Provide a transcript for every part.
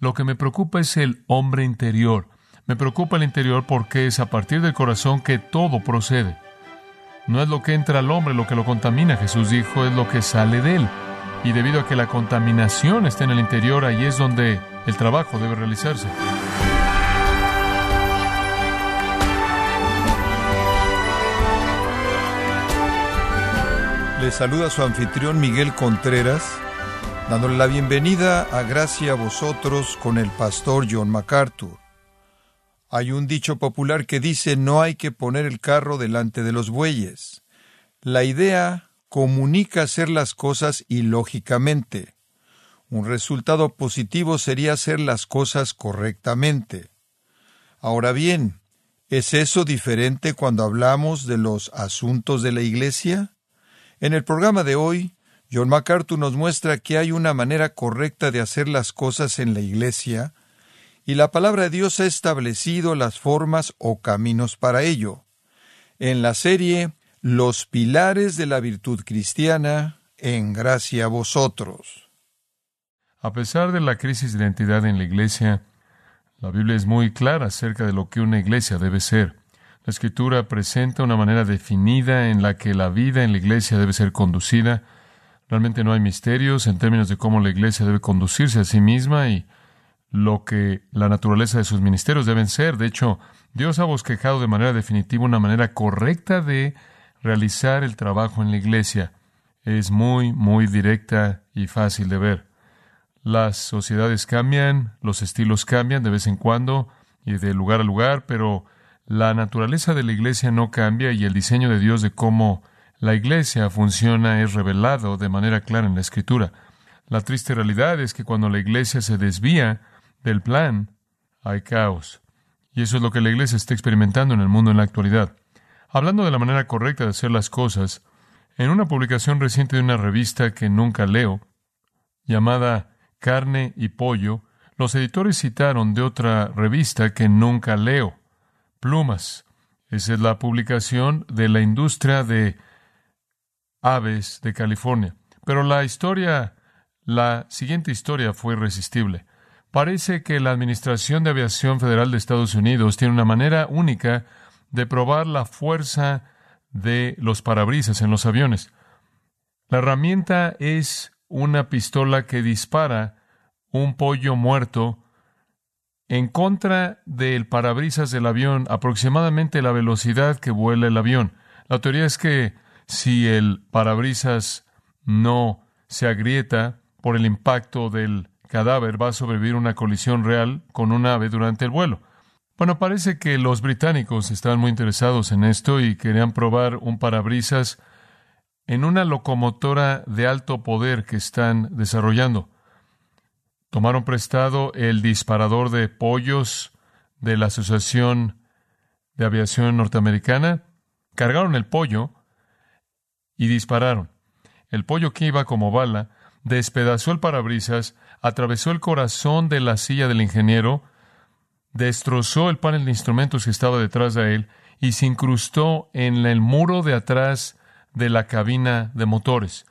Lo que me preocupa es el hombre interior. Me preocupa el interior porque es a partir del corazón que todo procede. No es lo que entra al hombre lo que lo contamina, Jesús dijo, es lo que sale de él. Y debido a que la contaminación está en el interior, ahí es donde el trabajo debe realizarse. Le saluda su anfitrión Miguel Contreras, dándole la bienvenida a Gracia a vosotros con el pastor John MacArthur. Hay un dicho popular que dice no hay que poner el carro delante de los bueyes. La idea comunica hacer las cosas ilógicamente. Un resultado positivo sería hacer las cosas correctamente. Ahora bien, ¿es eso diferente cuando hablamos de los asuntos de la Iglesia? En el programa de hoy, John MacArthur nos muestra que hay una manera correcta de hacer las cosas en la Iglesia, y la palabra de Dios ha establecido las formas o caminos para ello. En la serie Los pilares de la virtud cristiana, en gracia a vosotros. A pesar de la crisis de identidad en la Iglesia, la Biblia es muy clara acerca de lo que una iglesia debe ser. La escritura presenta una manera definida en la que la vida en la iglesia debe ser conducida. Realmente no hay misterios en términos de cómo la iglesia debe conducirse a sí misma y lo que la naturaleza de sus ministerios deben ser. De hecho, Dios ha bosquejado de manera definitiva una manera correcta de realizar el trabajo en la iglesia. Es muy, muy directa y fácil de ver. Las sociedades cambian, los estilos cambian de vez en cuando y de lugar a lugar, pero la naturaleza de la iglesia no cambia y el diseño de Dios de cómo la iglesia funciona es revelado de manera clara en la escritura. La triste realidad es que cuando la iglesia se desvía del plan, hay caos. Y eso es lo que la iglesia está experimentando en el mundo en la actualidad. Hablando de la manera correcta de hacer las cosas, en una publicación reciente de una revista que nunca leo, llamada Carne y Pollo, los editores citaron de otra revista que nunca leo, plumas. Esa es la publicación de la industria de aves de California. Pero la historia, la siguiente historia fue irresistible. Parece que la Administración de Aviación Federal de Estados Unidos tiene una manera única de probar la fuerza de los parabrisas en los aviones. La herramienta es una pistola que dispara un pollo muerto en contra del parabrisas del avión aproximadamente la velocidad que vuela el avión. La teoría es que si el parabrisas no se agrieta por el impacto del cadáver, va a sobrevivir una colisión real con un ave durante el vuelo. Bueno, parece que los británicos estaban muy interesados en esto y querían probar un parabrisas en una locomotora de alto poder que están desarrollando. Tomaron prestado el disparador de pollos de la Asociación de Aviación Norteamericana, cargaron el pollo y dispararon. El pollo que iba como bala despedazó el parabrisas, atravesó el corazón de la silla del ingeniero, destrozó el panel de instrumentos que estaba detrás de él y se incrustó en el muro de atrás de la cabina de motores.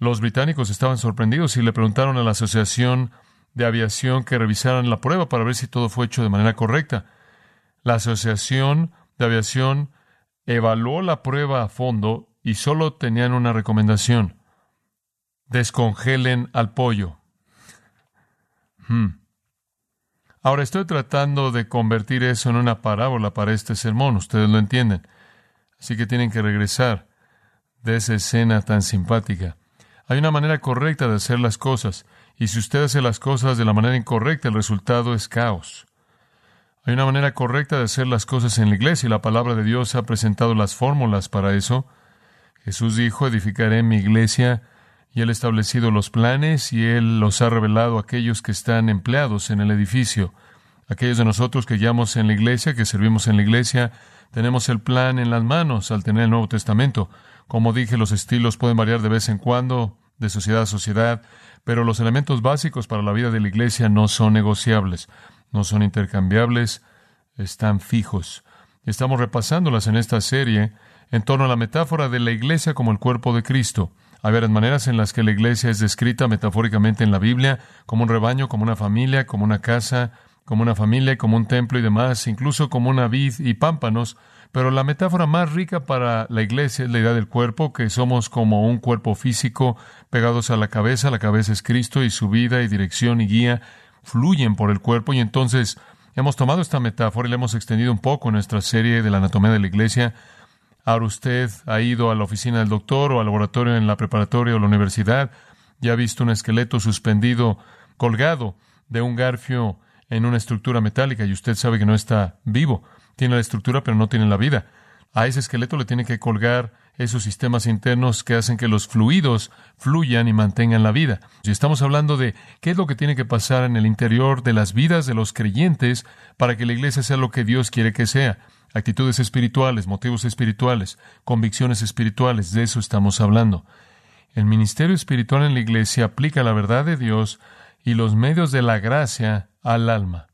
Los británicos estaban sorprendidos y le preguntaron a la Asociación de aviación que revisaran la prueba para ver si todo fue hecho de manera correcta. La Asociación de Aviación evaluó la prueba a fondo y solo tenían una recomendación. Descongelen al pollo. Hmm. Ahora estoy tratando de convertir eso en una parábola para este sermón, ustedes lo entienden. Así que tienen que regresar de esa escena tan simpática. Hay una manera correcta de hacer las cosas. Y si usted hace las cosas de la manera incorrecta, el resultado es caos. Hay una manera correcta de hacer las cosas en la iglesia y la palabra de Dios ha presentado las fórmulas para eso. Jesús dijo, edificaré mi iglesia y él ha establecido los planes y él los ha revelado a aquellos que están empleados en el edificio. Aquellos de nosotros que guiamos en la iglesia, que servimos en la iglesia, tenemos el plan en las manos al tener el Nuevo Testamento. Como dije, los estilos pueden variar de vez en cuando, de sociedad a sociedad, pero los elementos básicos para la vida de la iglesia no son negociables, no son intercambiables, están fijos. Estamos repasándolas en esta serie en torno a la metáfora de la iglesia como el cuerpo de Cristo. Hay varias maneras en las que la iglesia es descrita metafóricamente en la Biblia, como un rebaño, como una familia, como una casa, como una familia, como un templo y demás, incluso como una vid y pámpanos. Pero la metáfora más rica para la iglesia es la idea del cuerpo, que somos como un cuerpo físico pegados a la cabeza. La cabeza es Cristo y su vida y dirección y guía fluyen por el cuerpo. Y entonces hemos tomado esta metáfora y la hemos extendido un poco en nuestra serie de la anatomía de la iglesia Ahora usted ha ido a la oficina del doctor o al laboratorio en la preparatoria o la universidad y ha visto un esqueleto suspendido, colgado de un garfio en una estructura metálica y usted sabe que no está vivo. Tiene la estructura pero no tiene la vida. A ese esqueleto le tiene que colgar esos sistemas internos que hacen que los fluidos fluyan y mantengan la vida. Y estamos hablando de qué es lo que tiene que pasar en el interior de las vidas de los creyentes para que la iglesia sea lo que Dios quiere que sea actitudes espirituales, motivos espirituales, convicciones espirituales, de eso estamos hablando. El ministerio espiritual en la iglesia aplica la verdad de Dios y los medios de la gracia al alma.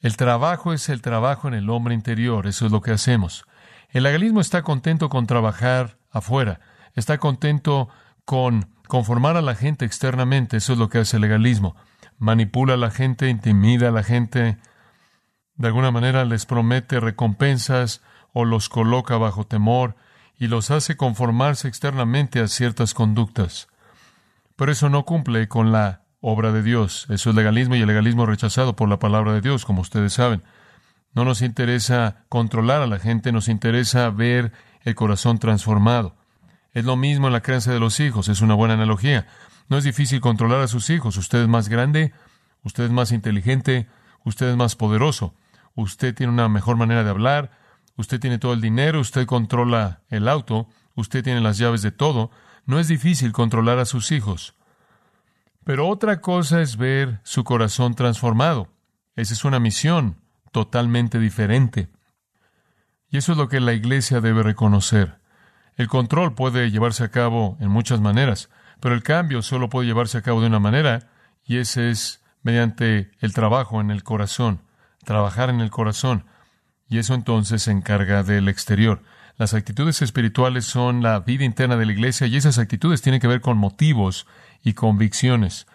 El trabajo es el trabajo en el hombre interior, eso es lo que hacemos. El legalismo está contento con trabajar afuera, está contento con conformar a la gente externamente, eso es lo que hace el legalismo. Manipula a la gente, intimida a la gente, de alguna manera les promete recompensas o los coloca bajo temor y los hace conformarse externamente a ciertas conductas. Pero eso no cumple con la obra de Dios. Eso es legalismo y el legalismo rechazado por la palabra de Dios, como ustedes saben. No nos interesa controlar a la gente, nos interesa ver el corazón transformado. Es lo mismo en la crianza de los hijos, es una buena analogía. No es difícil controlar a sus hijos. Usted es más grande, usted es más inteligente, usted es más poderoso usted tiene una mejor manera de hablar, usted tiene todo el dinero, usted controla el auto, usted tiene las llaves de todo, no es difícil controlar a sus hijos. Pero otra cosa es ver su corazón transformado. Esa es una misión totalmente diferente. Y eso es lo que la iglesia debe reconocer. El control puede llevarse a cabo en muchas maneras, pero el cambio solo puede llevarse a cabo de una manera, y ese es mediante el trabajo en el corazón trabajar en el corazón, y eso entonces se encarga del exterior. Las actitudes espirituales son la vida interna de la iglesia y esas actitudes tienen que ver con motivos y convicciones.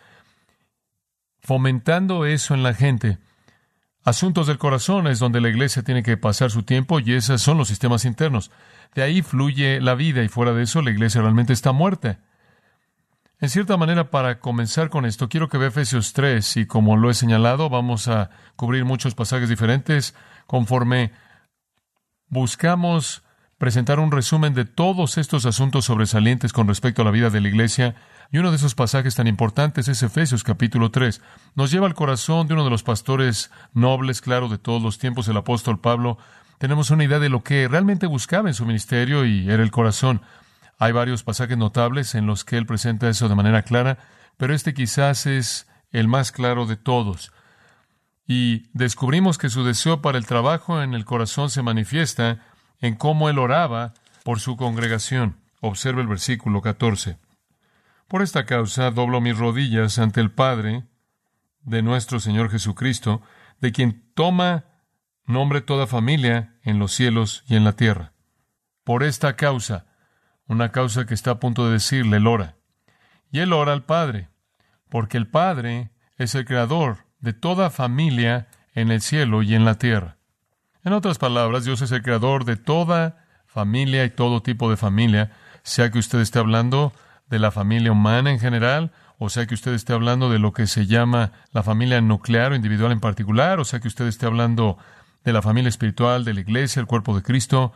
Fomentando eso en la gente. Asuntos del corazón es donde la iglesia tiene que pasar su tiempo y esos son los sistemas internos. De ahí fluye la vida y fuera de eso la iglesia realmente está muerta. En cierta manera, para comenzar con esto, quiero que vea Efesios 3 y como lo he señalado, vamos a cubrir muchos pasajes diferentes conforme buscamos presentar un resumen de todos estos asuntos sobresalientes con respecto a la vida de la iglesia. Y uno de esos pasajes tan importantes es Efesios capítulo 3. Nos lleva al corazón de uno de los pastores nobles, claro, de todos los tiempos, el apóstol Pablo. Tenemos una idea de lo que realmente buscaba en su ministerio y era el corazón. Hay varios pasajes notables en los que él presenta eso de manera clara, pero este quizás es el más claro de todos. Y descubrimos que su deseo para el trabajo en el corazón se manifiesta en cómo él oraba por su congregación. Observa el versículo 14. Por esta causa doblo mis rodillas ante el Padre de nuestro Señor Jesucristo, de quien toma nombre toda familia en los cielos y en la tierra. Por esta causa, una causa que está a punto de decirle, él ora. Y él ora al Padre, porque el Padre es el creador de toda familia en el cielo y en la tierra. En otras palabras, Dios es el creador de toda familia y todo tipo de familia, sea que usted esté hablando de la familia humana en general, o sea que usted esté hablando de lo que se llama la familia nuclear o individual en particular, o sea que usted esté hablando de la familia espiritual, de la iglesia, el cuerpo de Cristo,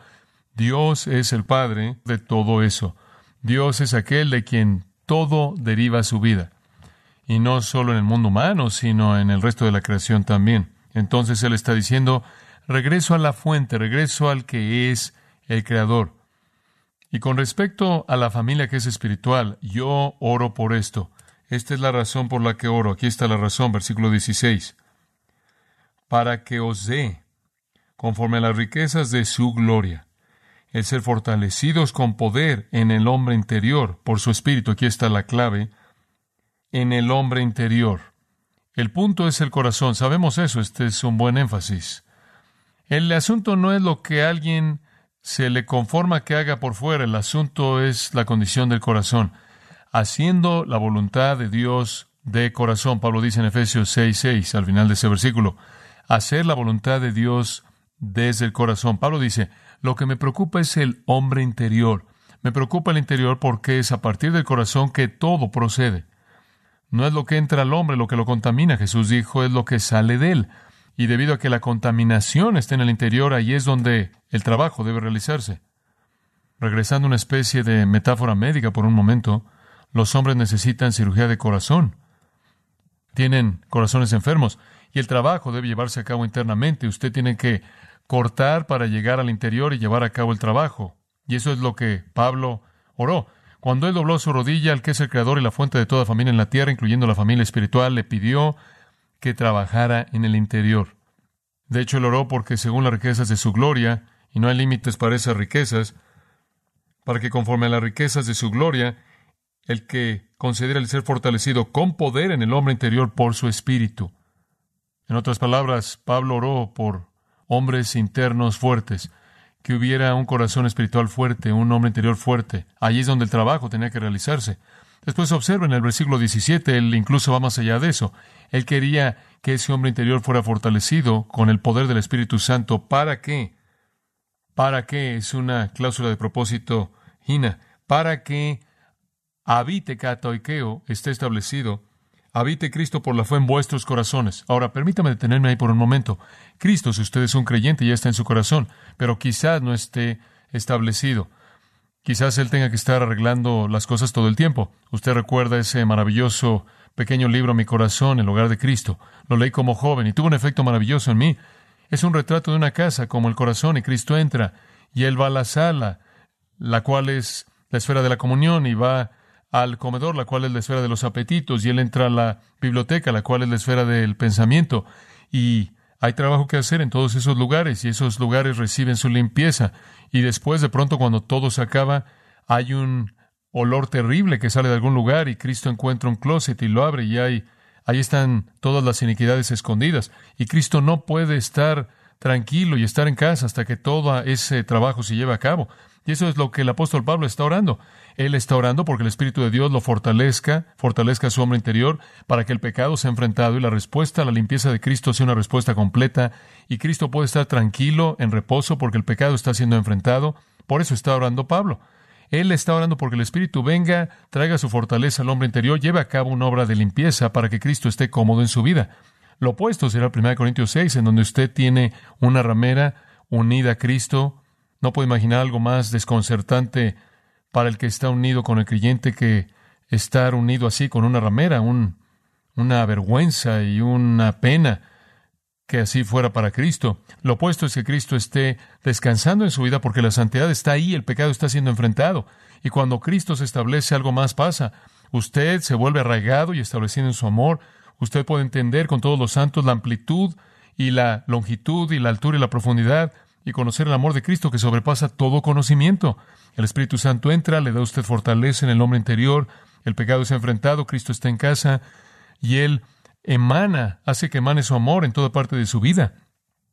Dios es el Padre de todo eso. Dios es aquel de quien todo deriva su vida. Y no solo en el mundo humano, sino en el resto de la creación también. Entonces Él está diciendo, regreso a la fuente, regreso al que es el Creador. Y con respecto a la familia que es espiritual, yo oro por esto. Esta es la razón por la que oro. Aquí está la razón, versículo 16. Para que os dé, conforme a las riquezas de su gloria, el ser fortalecidos con poder en el hombre interior, por su espíritu, aquí está la clave, en el hombre interior. El punto es el corazón, sabemos eso, este es un buen énfasis. El asunto no es lo que alguien se le conforma que haga por fuera, el asunto es la condición del corazón. Haciendo la voluntad de Dios de corazón, Pablo dice en Efesios 6, 6, al final de ese versículo, hacer la voluntad de Dios desde el corazón. Pablo dice, lo que me preocupa es el hombre interior. Me preocupa el interior porque es a partir del corazón que todo procede. No es lo que entra al hombre lo que lo contamina, Jesús dijo, es lo que sale de él. Y debido a que la contaminación está en el interior, ahí es donde el trabajo debe realizarse. Regresando a una especie de metáfora médica por un momento, los hombres necesitan cirugía de corazón. Tienen corazones enfermos y el trabajo debe llevarse a cabo internamente. Usted tiene que cortar para llegar al interior y llevar a cabo el trabajo. Y eso es lo que Pablo oró. Cuando él dobló su rodilla al que es el creador y la fuente de toda familia en la tierra, incluyendo la familia espiritual, le pidió que trabajara en el interior. De hecho, él oró porque según las riquezas de su gloria, y no hay límites para esas riquezas, para que conforme a las riquezas de su gloria, el que considera el ser fortalecido con poder en el hombre interior por su espíritu. En otras palabras, Pablo oró por hombres internos fuertes, que hubiera un corazón espiritual fuerte, un hombre interior fuerte. Allí es donde el trabajo tenía que realizarse. Después observa en el versículo 17, él incluso va más allá de eso. Él quería que ese hombre interior fuera fortalecido con el poder del Espíritu Santo. ¿Para qué? ¿Para qué? Es una cláusula de propósito, Gina. Para que habite catoikeo, esté establecido habite Cristo por la fe en vuestros corazones. Ahora, permítame detenerme ahí por un momento. Cristo, si usted es un creyente, ya está en su corazón, pero quizás no esté establecido. Quizás Él tenga que estar arreglando las cosas todo el tiempo. Usted recuerda ese maravilloso pequeño libro Mi corazón, el hogar de Cristo. Lo leí como joven y tuvo un efecto maravilloso en mí. Es un retrato de una casa como el corazón y Cristo entra y Él va a la sala, la cual es la esfera de la comunión y va al comedor, la cual es la esfera de los apetitos, y él entra a la biblioteca, la cual es la esfera del pensamiento. Y hay trabajo que hacer en todos esos lugares, y esos lugares reciben su limpieza. Y después, de pronto, cuando todo se acaba, hay un olor terrible que sale de algún lugar, y Cristo encuentra un closet y lo abre, y hay, ahí están todas las iniquidades escondidas. Y Cristo no puede estar tranquilo y estar en casa hasta que todo ese trabajo se lleve a cabo. Y eso es lo que el apóstol Pablo está orando. Él está orando porque el Espíritu de Dios lo fortalezca, fortalezca su hombre interior, para que el pecado sea enfrentado y la respuesta a la limpieza de Cristo sea una respuesta completa y Cristo puede estar tranquilo, en reposo, porque el pecado está siendo enfrentado. Por eso está orando Pablo. Él está orando porque el Espíritu venga, traiga su fortaleza al hombre interior, lleve a cabo una obra de limpieza para que Cristo esté cómodo en su vida. Lo opuesto será el 1 Corintios 6, en donde usted tiene una ramera unida a Cristo, no puedo imaginar algo más desconcertante para el que está unido con el creyente que estar unido así con una ramera, una vergüenza y una pena que así fuera para Cristo. Lo opuesto es que Cristo esté descansando en su vida porque la santidad está ahí, el pecado está siendo enfrentado. Y cuando Cristo se establece, algo más pasa. Usted se vuelve arraigado y establecido en su amor. Usted puede entender con todos los santos la amplitud y la longitud y la altura y la profundidad y conocer el amor de Cristo que sobrepasa todo conocimiento. El Espíritu Santo entra, le da a usted fortaleza en el hombre interior, el pecado es enfrentado, Cristo está en casa y Él emana, hace que emane su amor en toda parte de su vida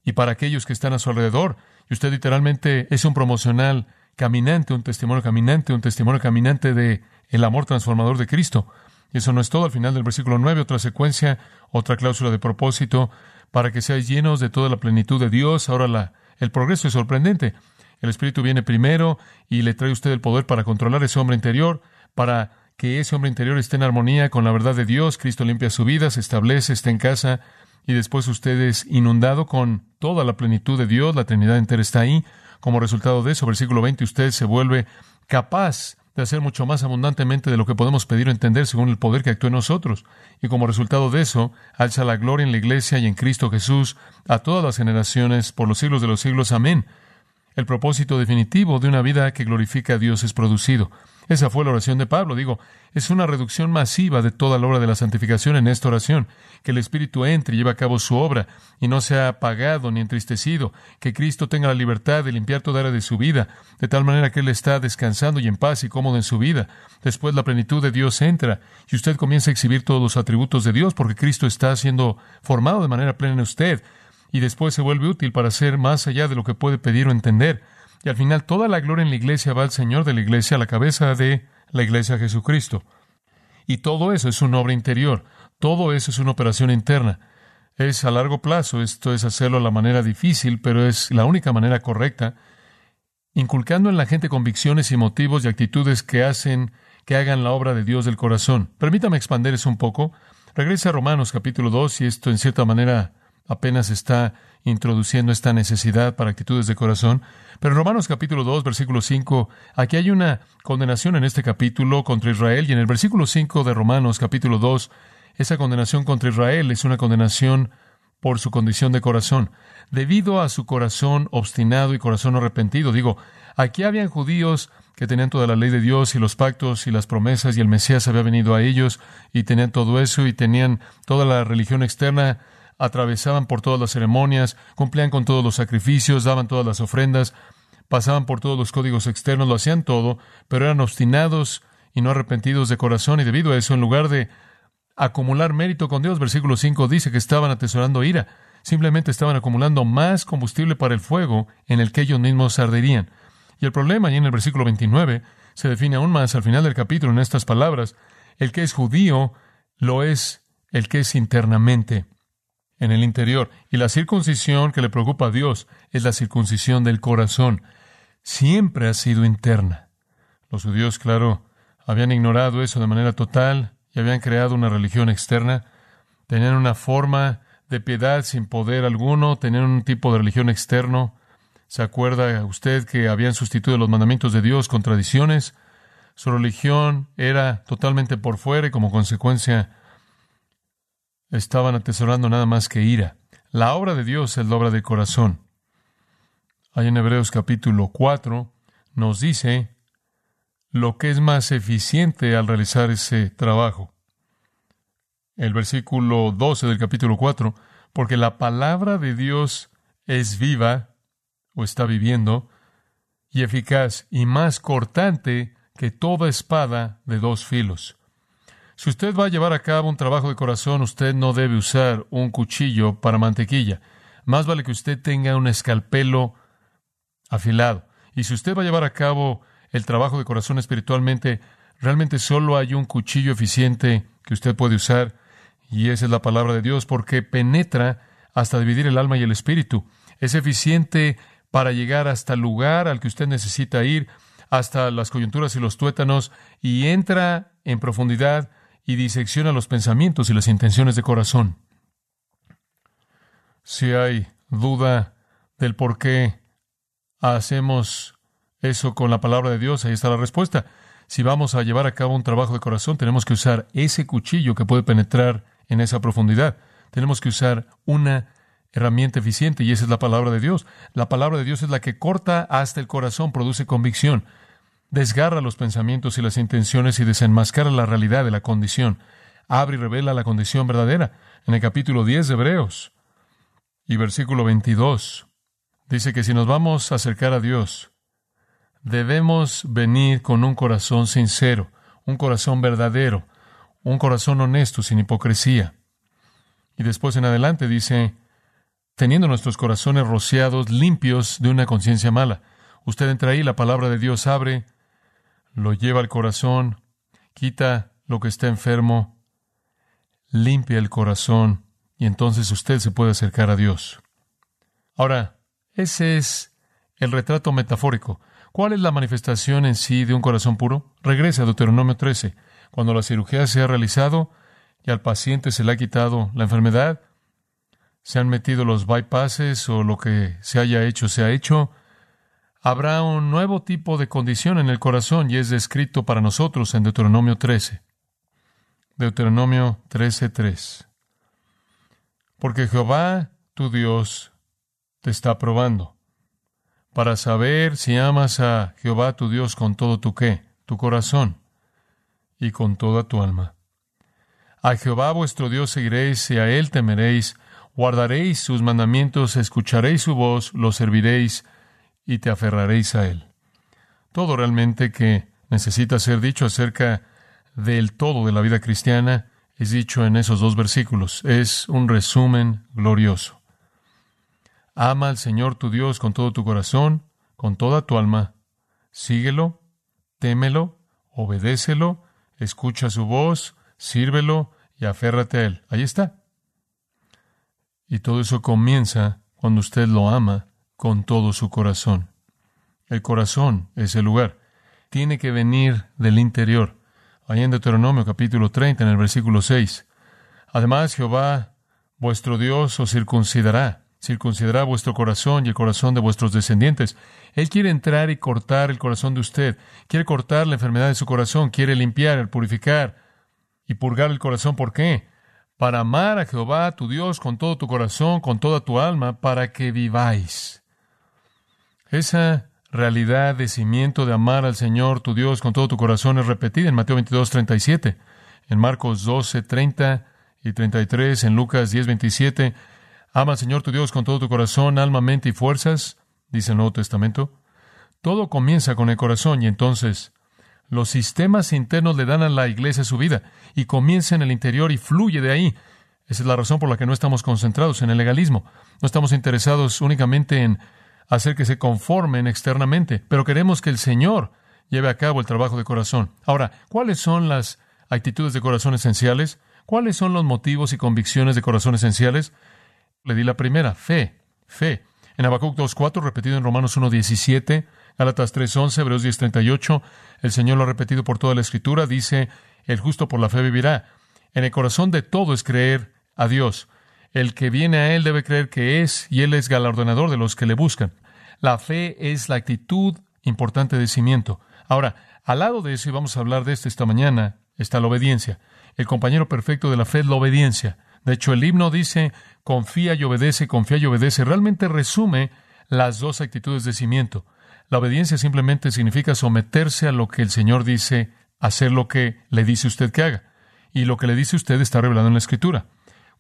y para aquellos que están a su alrededor. Y usted literalmente es un promocional caminante, un testimonio caminante, un testimonio caminante de el amor transformador de Cristo. Y eso no es todo. Al final del versículo 9, otra secuencia, otra cláusula de propósito, para que seáis llenos de toda la plenitud de Dios. Ahora la el progreso es sorprendente. El Espíritu viene primero y le trae a usted el poder para controlar ese hombre interior, para que ese hombre interior esté en armonía con la verdad de Dios. Cristo limpia su vida, se establece, está en casa y después usted es inundado con toda la plenitud de Dios. La Trinidad entera está ahí. Como resultado de eso, versículo 20, usted se vuelve capaz de hacer mucho más abundantemente de lo que podemos pedir o entender según el poder que actúa en nosotros. Y como resultado de eso, alza la gloria en la iglesia y en Cristo Jesús a todas las generaciones por los siglos de los siglos. Amén. El propósito definitivo de una vida que glorifica a Dios es producido. Esa fue la oración de Pablo. Digo, es una reducción masiva de toda la obra de la santificación en esta oración. Que el Espíritu entre y lleve a cabo su obra y no sea apagado ni entristecido. Que Cristo tenga la libertad de limpiar toda área de su vida, de tal manera que Él está descansando y en paz y cómodo en su vida. Después la plenitud de Dios entra y usted comienza a exhibir todos los atributos de Dios porque Cristo está siendo formado de manera plena en usted y después se vuelve útil para ser más allá de lo que puede pedir o entender. Y al final toda la gloria en la iglesia va al Señor de la iglesia, a la cabeza de la iglesia Jesucristo. Y todo eso es una obra interior, todo eso es una operación interna. Es a largo plazo, esto es hacerlo a la manera difícil, pero es la única manera correcta, inculcando en la gente convicciones y motivos y actitudes que hacen que hagan la obra de Dios del corazón. Permítame expandir eso un poco. Regrese a Romanos capítulo 2 y esto en cierta manera apenas está introduciendo esta necesidad para actitudes de corazón. Pero en Romanos capítulo 2, versículo 5, aquí hay una condenación en este capítulo contra Israel y en el versículo 5 de Romanos capítulo 2, esa condenación contra Israel es una condenación por su condición de corazón, debido a su corazón obstinado y corazón arrepentido. Digo, aquí habían judíos que tenían toda la ley de Dios y los pactos y las promesas y el Mesías había venido a ellos y tenían todo eso y tenían toda la religión externa atravesaban por todas las ceremonias, cumplían con todos los sacrificios, daban todas las ofrendas, pasaban por todos los códigos externos, lo hacían todo, pero eran obstinados y no arrepentidos de corazón, y debido a eso, en lugar de acumular mérito con Dios, versículo 5 dice que estaban atesorando ira, simplemente estaban acumulando más combustible para el fuego en el que ellos mismos arderían. Y el problema, y en el versículo 29, se define aún más al final del capítulo en estas palabras, el que es judío lo es el que es internamente en el interior. Y la circuncisión que le preocupa a Dios es la circuncisión del corazón. Siempre ha sido interna. Los judíos, claro, habían ignorado eso de manera total y habían creado una religión externa. Tenían una forma de piedad sin poder alguno, tenían un tipo de religión externo. ¿Se acuerda usted que habían sustituido los mandamientos de Dios con tradiciones? Su religión era totalmente por fuera y como consecuencia estaban atesorando nada más que ira. La obra de Dios es la obra del corazón. Hay en Hebreos capítulo 4 nos dice lo que es más eficiente al realizar ese trabajo. El versículo 12 del capítulo 4, porque la palabra de Dios es viva o está viviendo y eficaz y más cortante que toda espada de dos filos si usted va a llevar a cabo un trabajo de corazón, usted no debe usar un cuchillo para mantequilla. Más vale que usted tenga un escalpelo afilado. Y si usted va a llevar a cabo el trabajo de corazón espiritualmente, realmente solo hay un cuchillo eficiente que usted puede usar, y esa es la palabra de Dios, porque penetra hasta dividir el alma y el espíritu. Es eficiente para llegar hasta el lugar al que usted necesita ir, hasta las coyunturas y los tuétanos, y entra en profundidad y disecciona los pensamientos y las intenciones de corazón. Si hay duda del por qué hacemos eso con la palabra de Dios, ahí está la respuesta. Si vamos a llevar a cabo un trabajo de corazón, tenemos que usar ese cuchillo que puede penetrar en esa profundidad. Tenemos que usar una herramienta eficiente y esa es la palabra de Dios. La palabra de Dios es la que corta hasta el corazón, produce convicción desgarra los pensamientos y las intenciones y desenmascara la realidad de la condición. Abre y revela la condición verdadera. En el capítulo 10 de Hebreos y versículo 22 dice que si nos vamos a acercar a Dios, debemos venir con un corazón sincero, un corazón verdadero, un corazón honesto, sin hipocresía. Y después en adelante dice, teniendo nuestros corazones rociados, limpios de una conciencia mala. Usted entra ahí, la palabra de Dios abre, lo lleva al corazón, quita lo que está enfermo, limpia el corazón y entonces usted se puede acercar a Dios. Ahora, ese es el retrato metafórico. ¿Cuál es la manifestación en sí de un corazón puro? Regresa a Deuteronomio 13. Cuando la cirugía se ha realizado y al paciente se le ha quitado la enfermedad, se han metido los bypasses o lo que se haya hecho se ha hecho, habrá un nuevo tipo de condición en el corazón y es descrito para nosotros en Deuteronomio 13. Deuteronomio 13:3. Porque Jehová, tu Dios, te está probando para saber si amas a Jehová tu Dios con todo tu qué, tu corazón y con toda tu alma. A Jehová vuestro Dios seguiréis y a él temeréis, guardaréis sus mandamientos, escucharéis su voz, lo serviréis y te aferraréis a Él. Todo realmente que necesita ser dicho acerca del todo de la vida cristiana es dicho en esos dos versículos. Es un resumen glorioso. Ama al Señor tu Dios con todo tu corazón, con toda tu alma, síguelo, témelo, obedécelo, escucha su voz, sírvelo y aférrate a él. Ahí está. Y todo eso comienza cuando usted lo ama con todo su corazón. El corazón es el lugar. Tiene que venir del interior. Ahí en Deuteronomio capítulo 30, en el versículo 6. Además, Jehová, vuestro Dios, os circuncidará. Circuncidará vuestro corazón y el corazón de vuestros descendientes. Él quiere entrar y cortar el corazón de usted. Quiere cortar la enfermedad de su corazón. Quiere limpiar, purificar y purgar el corazón. ¿Por qué? Para amar a Jehová, tu Dios, con todo tu corazón, con toda tu alma, para que viváis. Esa realidad de cimiento de amar al Señor, tu Dios, con todo tu corazón es repetida en Mateo 22, 37, en Marcos 12, 30 y 33, en Lucas 10, 27. Ama al Señor tu Dios con todo tu corazón, alma, mente y fuerzas, dice el Nuevo Testamento. Todo comienza con el corazón y entonces los sistemas internos le dan a la iglesia su vida y comienza en el interior y fluye de ahí. Esa es la razón por la que no estamos concentrados en el legalismo. No estamos interesados únicamente en hacer que se conformen externamente, pero queremos que el Señor lleve a cabo el trabajo de corazón. Ahora, ¿cuáles son las actitudes de corazón esenciales? ¿Cuáles son los motivos y convicciones de corazón esenciales? Le di la primera, fe, fe. En Habacuc 2.4, repetido en Romanos 1.17, Gálatas 3.11, Hebreos 10.38, el Señor lo ha repetido por toda la Escritura, dice, el justo por la fe vivirá. En el corazón de todo es creer a Dios. El que viene a Él debe creer que es, y Él es galardonador de los que le buscan. La fe es la actitud importante de cimiento. Ahora, al lado de eso, y vamos a hablar de esto esta mañana, está la obediencia. El compañero perfecto de la fe es la obediencia. De hecho, el himno dice, confía y obedece, confía y obedece. Realmente resume las dos actitudes de cimiento. La obediencia simplemente significa someterse a lo que el Señor dice, hacer lo que le dice usted que haga. Y lo que le dice usted está revelado en la Escritura.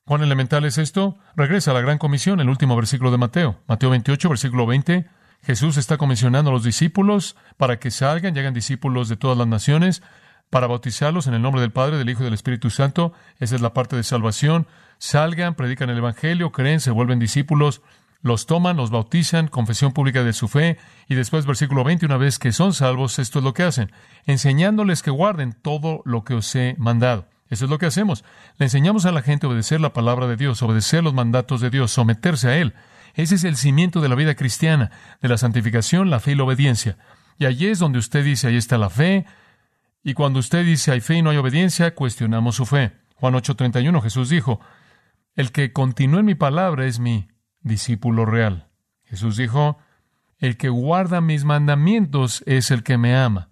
¿Cuán elemental es esto? Regresa a la gran comisión, el último versículo de Mateo. Mateo 28, versículo 20. Jesús está comisionando a los discípulos para que salgan y discípulos de todas las naciones, para bautizarlos en el nombre del Padre, del Hijo y del Espíritu Santo. Esa es la parte de salvación. Salgan, predican el Evangelio, creen, se vuelven discípulos, los toman, los bautizan, confesión pública de su fe, y después, versículo 20, una vez que son salvos, esto es lo que hacen, enseñándoles que guarden todo lo que os he mandado. Eso es lo que hacemos. Le enseñamos a la gente a obedecer la palabra de Dios, obedecer los mandatos de Dios, someterse a Él. Ese es el cimiento de la vida cristiana, de la santificación, la fe y la obediencia. Y allí es donde usted dice, ahí está la fe. Y cuando usted dice, hay fe y no hay obediencia, cuestionamos su fe. Juan 8:31, Jesús dijo, el que continúa en mi palabra es mi discípulo real. Jesús dijo, el que guarda mis mandamientos es el que me ama.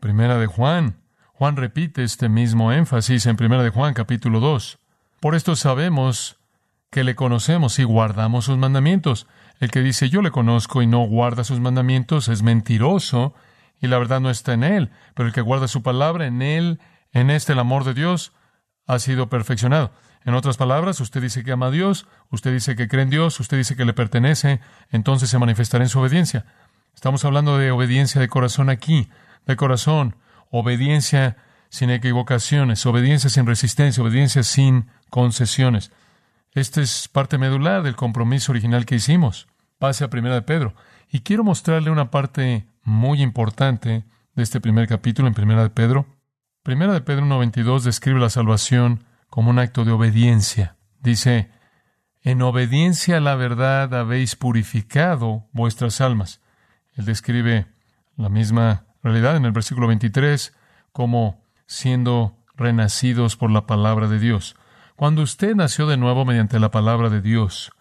Primera de Juan Juan repite este mismo énfasis en 1 de Juan capítulo 2. Por esto sabemos que le conocemos y guardamos sus mandamientos. El que dice yo le conozco y no guarda sus mandamientos es mentiroso y la verdad no está en él. Pero el que guarda su palabra, en él, en este el amor de Dios, ha sido perfeccionado. En otras palabras, usted dice que ama a Dios, usted dice que cree en Dios, usted dice que le pertenece, entonces se manifestará en su obediencia. Estamos hablando de obediencia de corazón aquí, de corazón, obediencia sin equivocaciones, obediencia sin resistencia, obediencia sin concesiones. Esta es parte medular del compromiso original que hicimos. Pase a Primera de Pedro. Y quiero mostrarle una parte muy importante de este primer capítulo en Primera de Pedro. Primera de Pedro 1.22 describe la salvación como un acto de obediencia. Dice, en obediencia a la verdad habéis purificado vuestras almas. Él describe la misma realidad en el versículo 23 como siendo renacidos por la palabra de Dios. Cuando usted nació de nuevo mediante la palabra de Dios,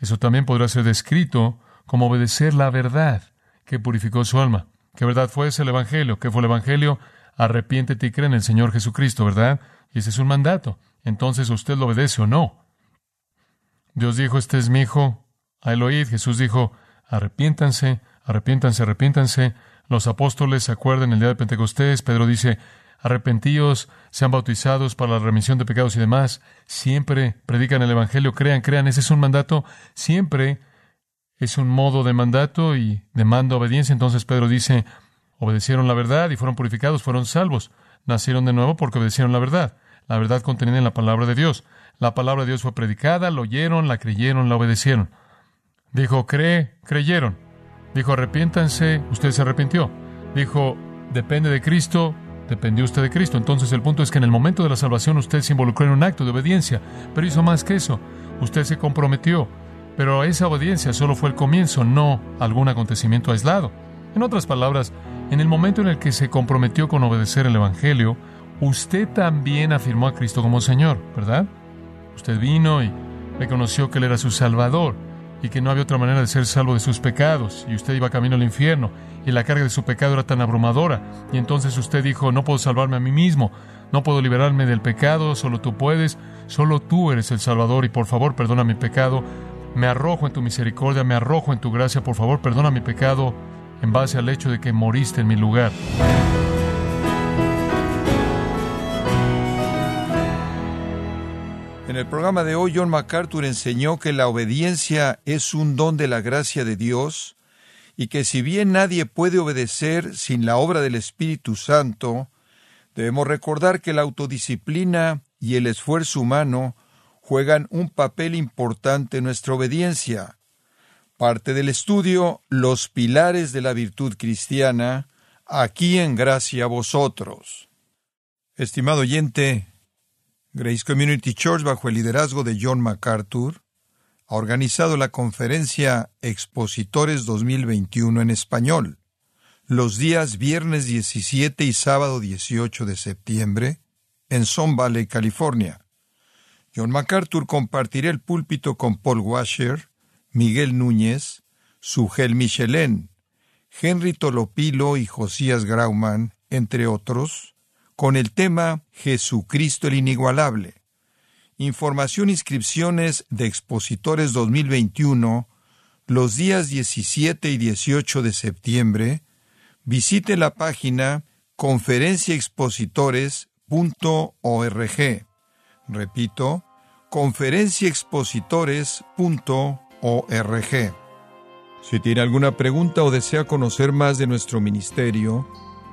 eso también podrá ser descrito como obedecer la verdad que purificó su alma. ¿Qué verdad fue ese el Evangelio? ¿Qué fue el Evangelio? Arrepiéntete y cree en el Señor Jesucristo, ¿verdad? Y ese es un mandato. Entonces usted lo obedece o no. Dios dijo, este es mi hijo, a oíd. Jesús dijo, arrepiéntanse, arrepiéntanse, arrepiéntanse. Los apóstoles se acuerdan el día de Pentecostés. Pedro dice, arrepentíos, sean bautizados para la remisión de pecados y demás. Siempre predican el Evangelio, crean, crean. Ese es un mandato. Siempre es un modo de mandato y demanda obediencia. Entonces Pedro dice, obedecieron la verdad y fueron purificados, fueron salvos. Nacieron de nuevo porque obedecieron la verdad. La verdad contenida en la palabra de Dios. La palabra de Dios fue predicada, la oyeron, la creyeron, la obedecieron. Dijo, cree, creyeron. Dijo, arrepiéntanse, usted se arrepintió. Dijo, depende de Cristo, dependió usted de Cristo. Entonces el punto es que en el momento de la salvación usted se involucró en un acto de obediencia, pero hizo más que eso. Usted se comprometió, pero esa obediencia solo fue el comienzo, no algún acontecimiento aislado. En otras palabras, en el momento en el que se comprometió con obedecer el Evangelio, usted también afirmó a Cristo como Señor, ¿verdad? Usted vino y reconoció que Él era su Salvador y que no había otra manera de ser salvo de sus pecados, y usted iba camino al infierno, y la carga de su pecado era tan abrumadora, y entonces usted dijo, no puedo salvarme a mí mismo, no puedo liberarme del pecado, solo tú puedes, solo tú eres el Salvador, y por favor perdona mi pecado, me arrojo en tu misericordia, me arrojo en tu gracia, por favor perdona mi pecado en base al hecho de que moriste en mi lugar. En el programa de hoy, John MacArthur enseñó que la obediencia es un don de la gracia de Dios y que si bien nadie puede obedecer sin la obra del Espíritu Santo, debemos recordar que la autodisciplina y el esfuerzo humano juegan un papel importante en nuestra obediencia. Parte del estudio Los pilares de la virtud cristiana, aquí en gracia a vosotros. Estimado oyente, Grace Community Church, bajo el liderazgo de John MacArthur, ha organizado la conferencia Expositores 2021 en español, los días viernes 17 y sábado 18 de septiembre, en Son Valley, California. John MacArthur compartirá el púlpito con Paul Washer, Miguel Núñez, Sugel Michelén, Henry Tolopilo y Josías Grauman, entre otros, con el tema Jesucristo el Inigualable. Información e inscripciones de Expositores 2021 los días 17 y 18 de septiembre. Visite la página conferenciaexpositores.org. Repito, conferenciaexpositores.org. Si tiene alguna pregunta o desea conocer más de nuestro ministerio,